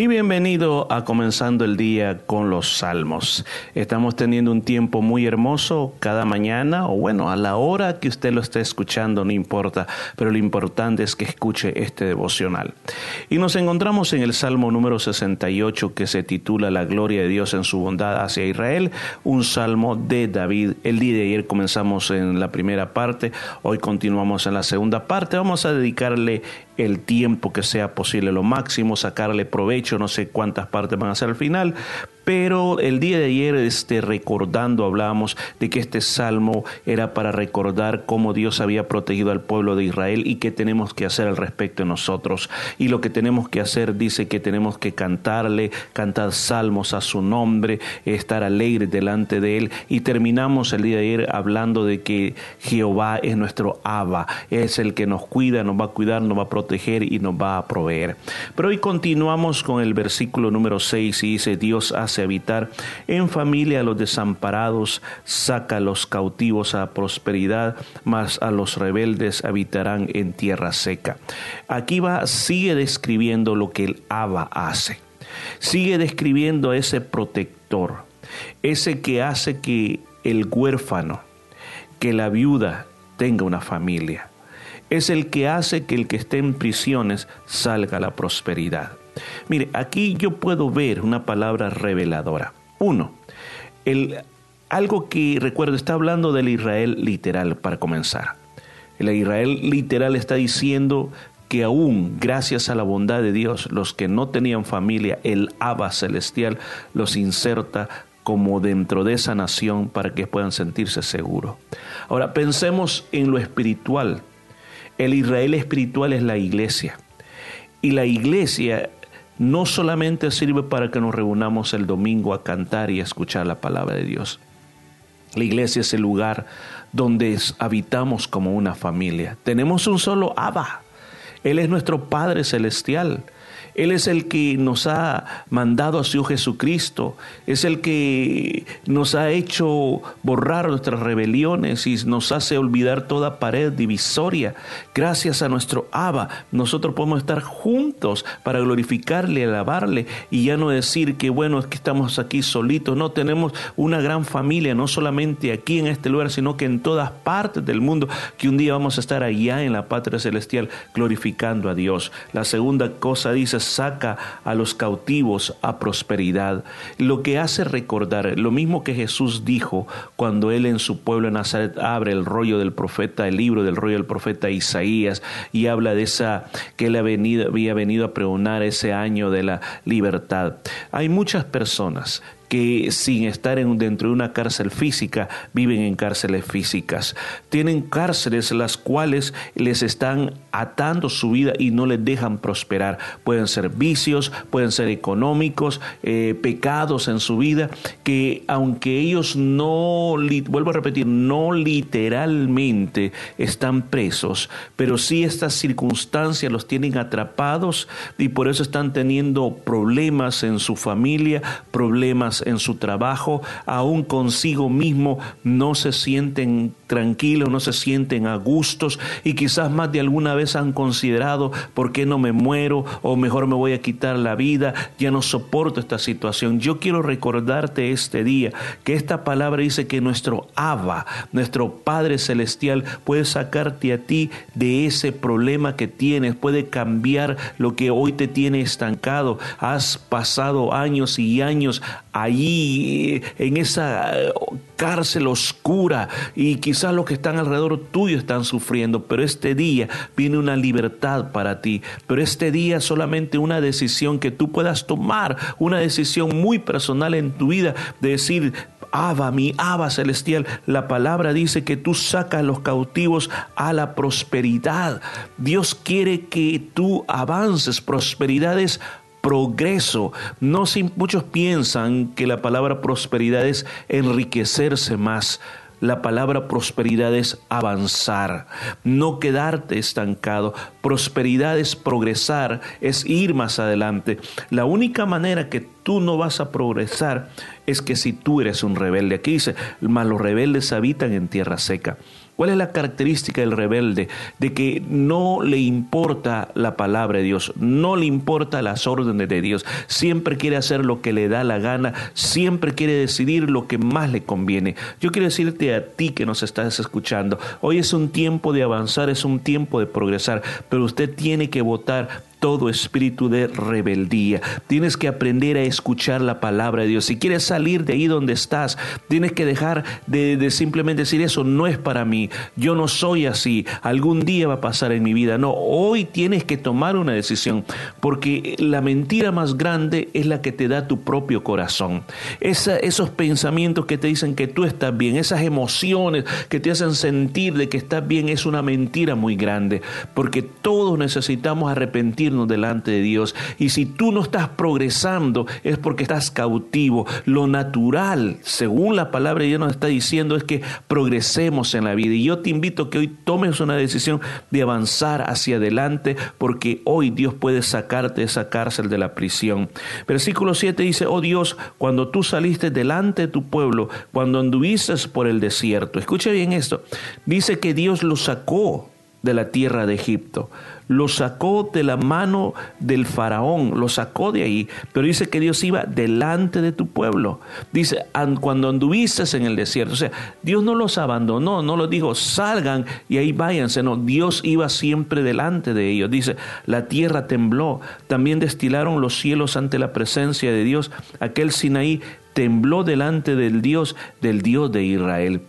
y bienvenido a Comenzando el Día con los Salmos. Estamos teniendo un tiempo muy hermoso cada mañana o bueno, a la hora que usted lo esté escuchando, no importa, pero lo importante es que escuche este devocional. Y nos encontramos en el Salmo número 68 que se titula La gloria de Dios en su bondad hacia Israel, un salmo de David. El día de ayer comenzamos en la primera parte, hoy continuamos en la segunda parte. Vamos a dedicarle el tiempo que sea posible, lo máximo, sacarle provecho, no sé cuántas partes van a ser al final, pero el día de ayer, este, recordando, hablábamos de que este salmo era para recordar cómo Dios había protegido al pueblo de Israel y qué tenemos que hacer al respecto de nosotros. Y lo que tenemos que hacer dice que tenemos que cantarle, cantar salmos a su nombre, estar alegres delante de Él. Y terminamos el día de ayer hablando de que Jehová es nuestro Abba, es el que nos cuida, nos va a cuidar, nos va a proteger y nos va a proveer. Pero hoy continuamos con el versículo número 6 y dice, Dios hace habitar en familia a los desamparados, saca a los cautivos a prosperidad, mas a los rebeldes habitarán en tierra seca. Aquí va, sigue describiendo lo que el Abba hace. Sigue describiendo a ese protector, ese que hace que el huérfano, que la viuda tenga una familia. Es el que hace que el que esté en prisiones salga a la prosperidad. Mire, aquí yo puedo ver una palabra reveladora. Uno, el, algo que recuerdo, está hablando del Israel literal para comenzar. El Israel literal está diciendo que aún gracias a la bondad de Dios, los que no tenían familia, el Abba celestial los inserta como dentro de esa nación para que puedan sentirse seguros. Ahora pensemos en lo espiritual. El Israel espiritual es la iglesia. Y la iglesia no solamente sirve para que nos reunamos el domingo a cantar y a escuchar la palabra de Dios. La iglesia es el lugar donde habitamos como una familia. Tenemos un solo Abba. Él es nuestro Padre Celestial. Él es el que nos ha mandado a su Jesucristo, es el que nos ha hecho borrar nuestras rebeliones y nos hace olvidar toda pared divisoria. Gracias a nuestro Abba, nosotros podemos estar juntos para glorificarle, alabarle y ya no decir que bueno, es que estamos aquí solitos, no, tenemos una gran familia, no solamente aquí en este lugar, sino que en todas partes del mundo, que un día vamos a estar allá en la patria celestial glorificando a Dios. La segunda cosa dice, saca a los cautivos a prosperidad, lo que hace recordar lo mismo que Jesús dijo cuando él en su pueblo en Nazaret abre el rollo del profeta, el libro del rollo del profeta Isaías y habla de esa que él había venido a pregonar ese año de la libertad. Hay muchas personas que sin estar en, dentro de una cárcel física viven en cárceles físicas. Tienen cárceles las cuales les están atando su vida y no les dejan prosperar. Pueden ser vicios, pueden ser económicos, eh, pecados en su vida, que aunque ellos no, vuelvo a repetir, no literalmente están presos, pero sí estas circunstancias los tienen atrapados y por eso están teniendo problemas en su familia, problemas en su trabajo, aún consigo mismo no se sienten tranquilos, no se sienten a gustos y quizás más de alguna vez han considerado por qué no me muero o mejor me voy a quitar la vida, ya no soporto esta situación. Yo quiero recordarte este día que esta palabra dice que nuestro Abba, nuestro Padre Celestial puede sacarte a ti de ese problema que tienes, puede cambiar lo que hoy te tiene estancado. Has pasado años y años allí en esa eh, cárcel oscura y quizás los que están alrededor tuyo están sufriendo, pero este día viene una libertad para ti, pero este día solamente una decisión que tú puedas tomar, una decisión muy personal en tu vida de decir, Abba, mi Abba celestial, la palabra dice que tú sacas a los cautivos a la prosperidad. Dios quiere que tú avances. prosperidades progreso. No muchos piensan que la palabra prosperidad es enriquecerse más. La palabra prosperidad es avanzar, no quedarte estancado. Prosperidad es progresar, es ir más adelante. La única manera que tú no vas a progresar es que si tú eres un rebelde. Aquí dice, mas los rebeldes habitan en tierra seca. ¿Cuál es la característica del rebelde? De que no le importa la palabra de Dios, no le importa las órdenes de Dios, siempre quiere hacer lo que le da la gana, siempre quiere decidir lo que más le conviene. Yo quiero decirte a ti que nos estás escuchando, hoy es un tiempo de avanzar, es un tiempo de progresar, pero usted tiene que votar todo espíritu de rebeldía. Tienes que aprender a escuchar la palabra de Dios. Si quieres salir de ahí donde estás, tienes que dejar de, simplemente decir eso no es para mí. Yo no soy así. Algún día va a pasar en mi vida. No, hoy tienes que tomar una decisión porque la mentira más grande es la que te da tu propio corazón. esos pensamientos que te dicen que tú estás bien, esas emociones que te hacen sentir de que estás bien es una mentira muy grande porque todos necesitamos arrepentir delante de Dios. Y si tú no estás progresando es porque estás cautivo. Lo natural, según la palabra de Dios nos está diciendo, es que progresemos en la vida. Y yo te invito a que hoy tomes una decisión de avanzar hacia adelante porque hoy Dios puede sacarte de esa cárcel de la prisión. Versículo 7 dice, oh Dios, cuando tú saliste delante de tu pueblo, cuando anduviste por el desierto, escucha bien esto, dice que Dios lo sacó de la tierra de Egipto lo sacó de la mano del faraón, lo sacó de ahí, pero dice que Dios iba delante de tu pueblo. Dice, cuando anduviste en el desierto, o sea, Dios no los abandonó, no los dijo, salgan y ahí váyanse, no, Dios iba siempre delante de ellos. Dice, la tierra tembló, también destilaron los cielos ante la presencia de Dios, aquel Sinaí tembló delante del Dios, del Dios de Israel.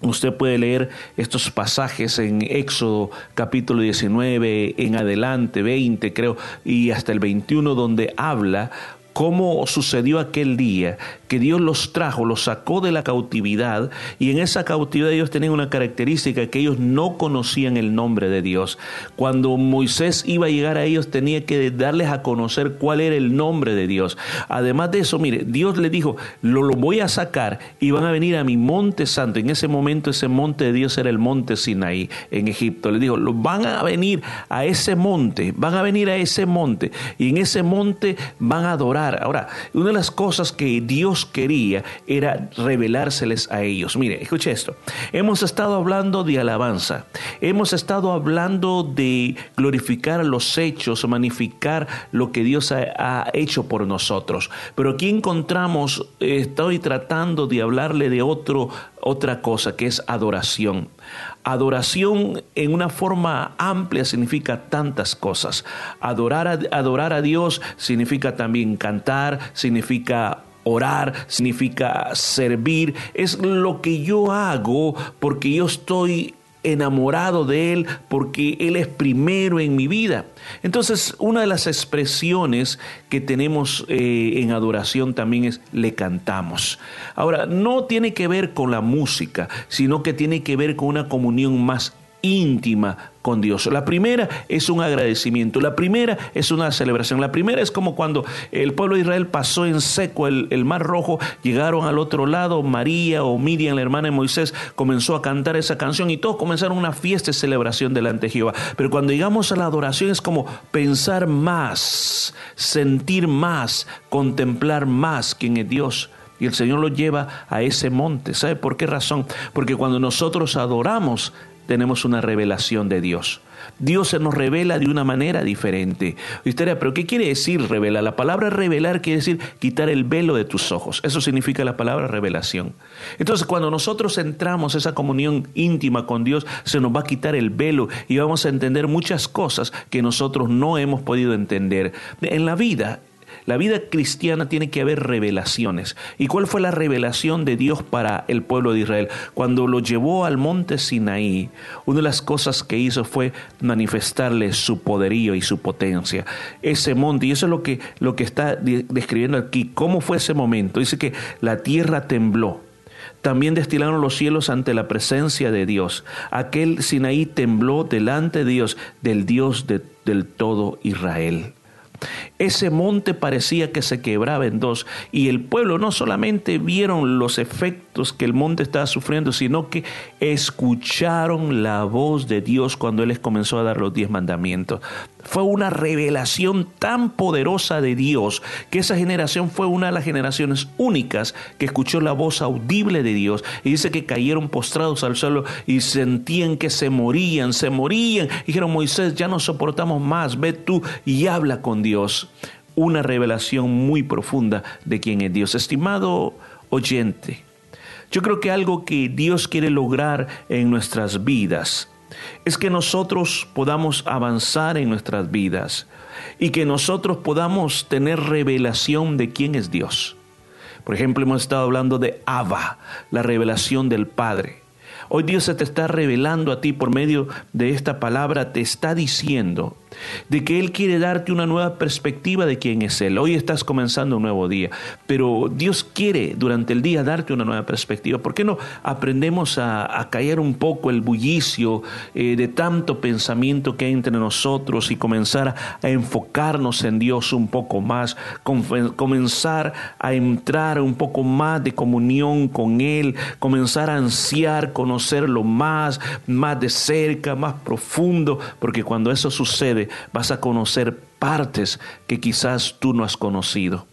Usted puede leer estos pasajes en Éxodo capítulo 19 en adelante, 20 creo, y hasta el 21 donde habla cómo sucedió aquel día, que Dios los trajo, los sacó de la cautividad y en esa cautividad ellos tenían una característica que ellos no conocían el nombre de Dios. Cuando Moisés iba a llegar a ellos tenía que darles a conocer cuál era el nombre de Dios. Además de eso, mire, Dios le dijo, lo, voy a sacar y van a venir a mi monte santo. En ese momento ese monte de Dios era el monte Sinaí en Egipto. Le dijo, van a venir a ese monte, van a venir a ese monte y en ese monte van a adorar Ahora, una de las cosas que Dios quería era revelárseles a ellos. Mire, escuche esto. Hemos estado hablando de alabanza. Hemos estado hablando de glorificar los hechos, magnificar lo que Dios ha, hecho por nosotros. Pero aquí encontramos, estoy tratando de hablarle de otro, otra cosa que es adoración. Adoración en una forma amplia significa tantas cosas. Adorar a, adorar a Dios significa también cantar, significa orar, significa servir. Es lo que yo hago porque yo estoy enamorado de Él porque Él es primero en mi vida. Entonces, una de las expresiones que tenemos eh, en adoración también es le cantamos. Ahora, no tiene que ver con la música, sino que tiene que ver con una comunión más íntima con Dios. La primera es un agradecimiento, la primera es una celebración, la primera es como cuando el pueblo de Israel pasó en seco el, mar rojo, llegaron al otro lado, María o Miriam, la hermana de Moisés, comenzó a cantar esa canción y todos comenzaron una fiesta y celebración delante de Jehová. Pero cuando llegamos a la adoración es como pensar más, sentir más, contemplar más quién es Dios. Y el Señor lo lleva a ese monte. ¿Sabe por qué razón? Porque cuando nosotros adoramos, tenemos una revelación de Dios. Dios se nos revela de una manera diferente. Usted pero ¿qué quiere decir revelar? La palabra revelar quiere decir quitar el velo de tus ojos. Eso significa la palabra revelación. Entonces, cuando nosotros entramos esa comunión íntima con Dios, se nos va a quitar el velo y vamos a entender muchas cosas que nosotros no hemos podido entender. En la vida la vida cristiana tiene que haber revelaciones. ¿Y cuál fue la revelación de Dios para el pueblo de Israel? Cuando lo llevó al monte Sinaí, una de las cosas que hizo fue manifestarle su poderío y su potencia. Ese monte, y eso es lo que, lo que está describiendo aquí, cómo fue ese momento. Dice que la tierra tembló. También destilaron los cielos ante la presencia de Dios. Aquel Sinaí tembló delante de Dios, del Dios del todo Israel. Ese monte parecía que se quebraba en dos y el pueblo no solamente vieron los efectos que el monte estaba sufriendo, sino que escucharon la voz de Dios cuando Él les comenzó a dar los diez mandamientos. Fue una revelación tan poderosa de Dios que esa generación fue una de las generaciones únicas que escuchó la voz audible de Dios. Y dice que cayeron postrados al suelo y sentían que se morían, se morían. dijeron, Moisés, ya no soportamos más, ve tú y habla con Dios. Una revelación muy profunda de quién es Dios. Estimado oyente, yo creo que algo que Dios quiere lograr en nuestras vidas es que nosotros podamos avanzar en nuestras vidas y que nosotros podamos tener revelación de quién es Dios. Por ejemplo, hemos estado hablando de Abba, la revelación del Padre. Hoy Dios se te está revelando a ti por medio de esta palabra, te está diciendo de que Él quiere darte una nueva perspectiva de quién es Él. Hoy estás comenzando un nuevo día, pero Dios quiere durante el día darte una nueva perspectiva. ¿Por qué no aprendemos a, callar un poco el bullicio eh, de tanto pensamiento que hay entre nosotros y comenzar a enfocarnos en Dios un poco más, comenzar a entrar un poco más de comunión con Él, comenzar a ansiar conocerlo más, más de cerca, más profundo, porque cuando eso sucede, vas a conocer partes que quizás tú no has conocido.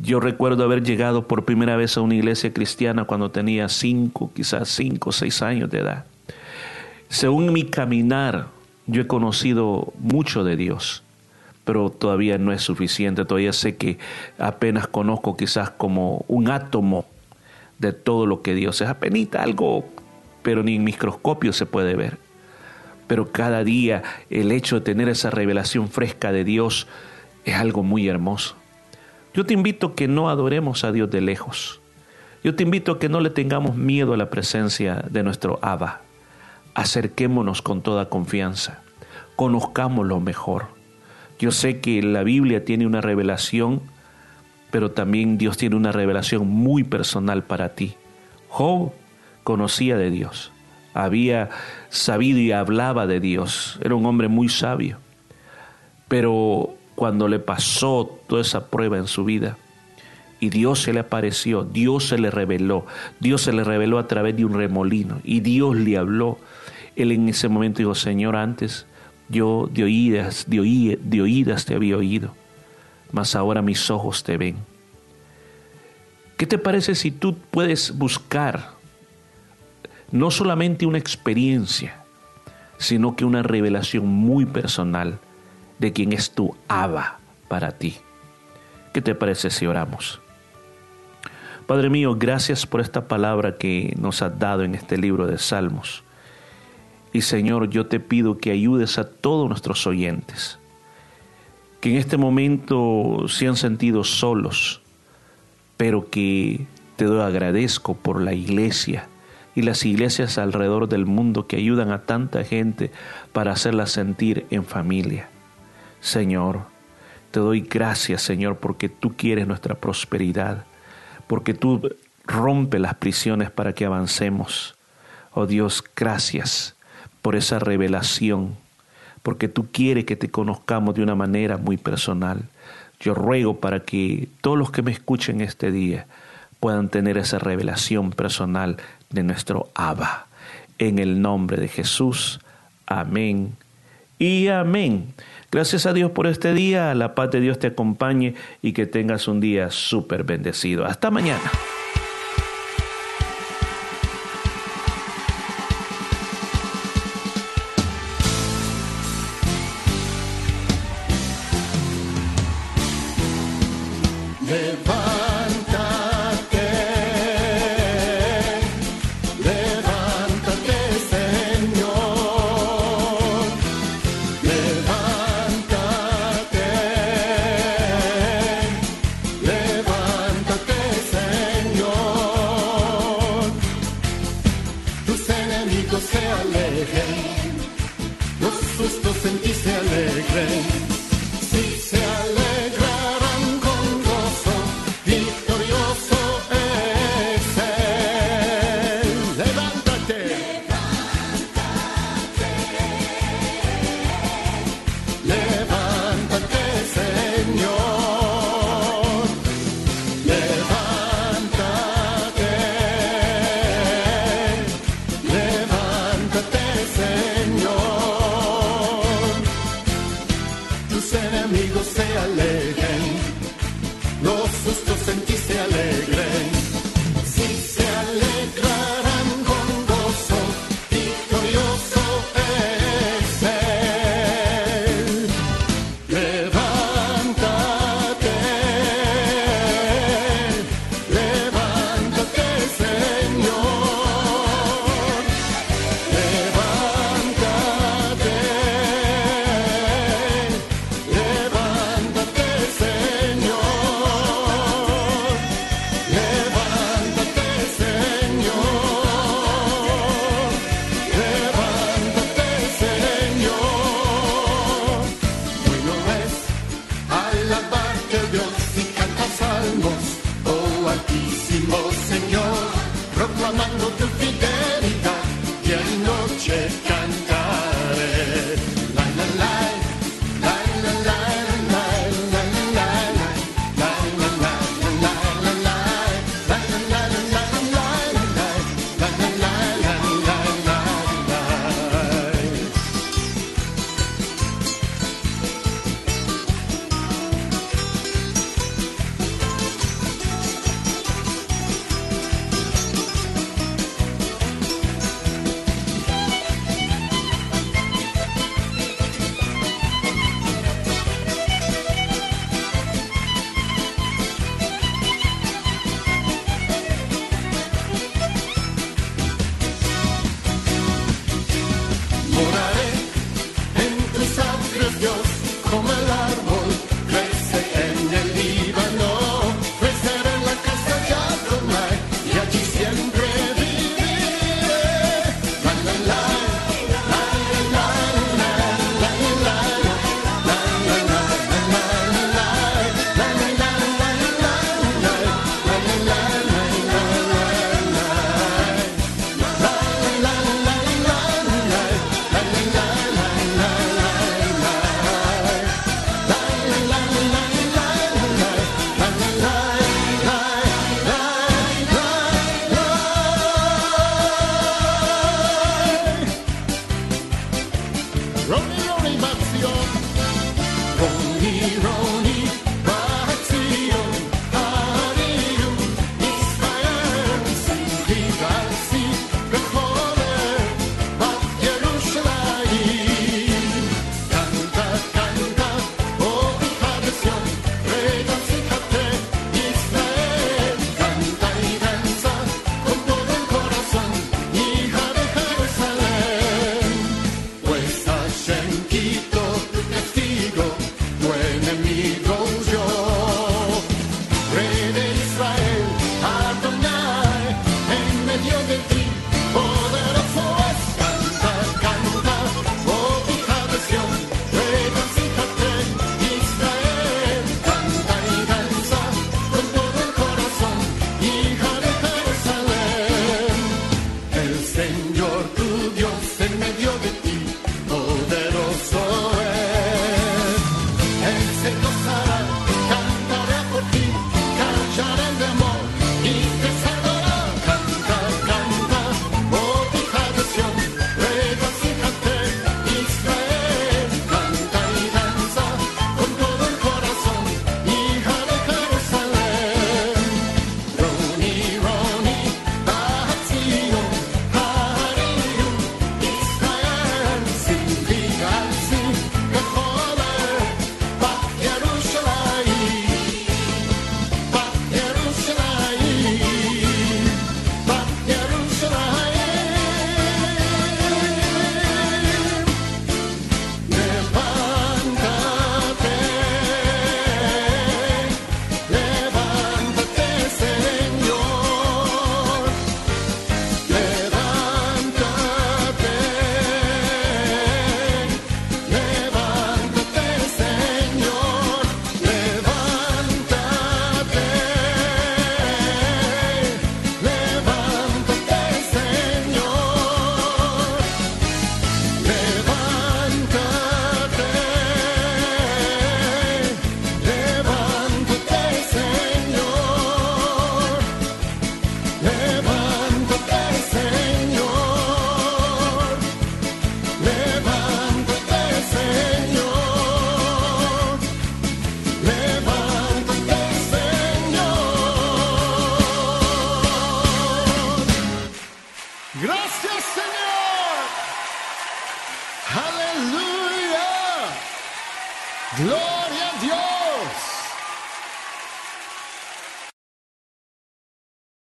Yo recuerdo haber llegado por primera vez a una iglesia cristiana cuando tenía cinco, quizás cinco o seis años de edad. Según mi caminar, yo he conocido mucho de Dios, pero todavía no es suficiente. Todavía sé que apenas conozco quizás como un átomo de todo lo que Dios es. Apenas algo, pero ni en microscopio se puede ver pero cada día el hecho de tener esa revelación fresca de Dios es algo muy hermoso. Yo te invito a que no adoremos a Dios de lejos. Yo te invito a que no le tengamos miedo a la presencia de nuestro Abba. Acerquémonos con toda confianza. Conozcámoslo mejor. Yo sé que la Biblia tiene una revelación, pero también Dios tiene una revelación muy personal para ti. Job conocía de Dios había sabido y hablaba de Dios. Era un hombre muy sabio. Pero cuando le pasó toda esa prueba en su vida y Dios se le apareció, Dios se le reveló, Dios se le reveló a través de un remolino y Dios le habló, él en ese momento dijo, Señor, antes yo de oídas, de, de oídas te había oído, mas ahora mis ojos te ven. ¿Qué te parece si tú puedes buscar no solamente una experiencia, sino que una revelación muy personal de quién es tu Abba para ti. ¿Qué te parece si oramos? Padre mío, gracias por esta palabra que nos has dado en este libro de Salmos. Y Señor, yo te pido que ayudes a todos nuestros oyentes, que en este momento se han sentido solos, pero que te doy agradezco por la iglesia, y las iglesias alrededor del mundo que ayudan a tanta gente para hacerla sentir en familia. Señor, te doy gracias, Señor, porque tú quieres nuestra prosperidad, porque tú rompes las prisiones para que avancemos. Oh Dios, gracias por esa revelación, porque tú quieres que te conozcamos de una manera muy personal. Yo ruego para que todos los que me escuchen este día puedan tener esa revelación personal de nuestro Abba. En el nombre de Jesús. Amén. Y amén. Gracias a Dios por este día. La paz de Dios te acompañe y que tengas un día súper bendecido. Hasta mañana.